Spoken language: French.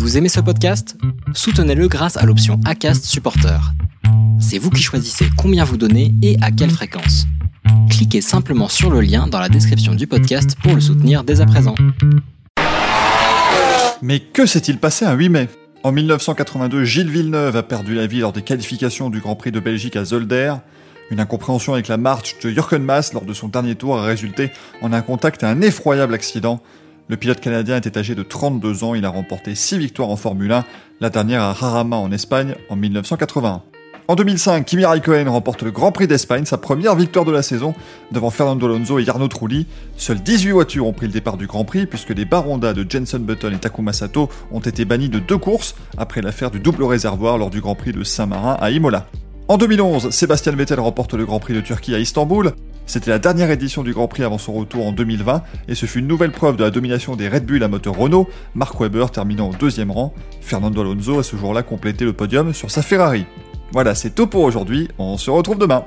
Vous aimez ce podcast? Soutenez-le grâce à l'option ACAST Supporter. C'est vous qui choisissez combien vous donnez et à quelle fréquence. Cliquez simplement sur le lien dans la description du podcast pour le soutenir dès à présent. Mais que s'est-il passé un 8 mai? En 1982, Gilles Villeneuve a perdu la vie lors des qualifications du Grand Prix de Belgique à Zolder. Une incompréhension avec la marche de Jürgen Maas lors de son dernier tour a résulté en un contact et un effroyable accident. Le pilote canadien était âgé de 32 ans, il a remporté 6 victoires en Formule 1, la dernière à Rarama en Espagne en 1981. En 2005, Kimi Raikkonen remporte le Grand Prix d'Espagne, sa première victoire de la saison, devant Fernando Alonso et Jarno Trulli. Seules 18 voitures ont pris le départ du Grand Prix, puisque les Baronda de Jenson Button et Takuma Sato ont été bannis de deux courses après l'affaire du double réservoir lors du Grand Prix de Saint-Marin à Imola. En 2011, Sébastien Vettel remporte le Grand Prix de Turquie à Istanbul. C'était la dernière édition du Grand Prix avant son retour en 2020, et ce fut une nouvelle preuve de la domination des Red Bull à moteur Renault, Mark Webber terminant au deuxième rang. Fernando Alonso a ce jour-là complété le podium sur sa Ferrari. Voilà, c'est tout pour aujourd'hui, on se retrouve demain.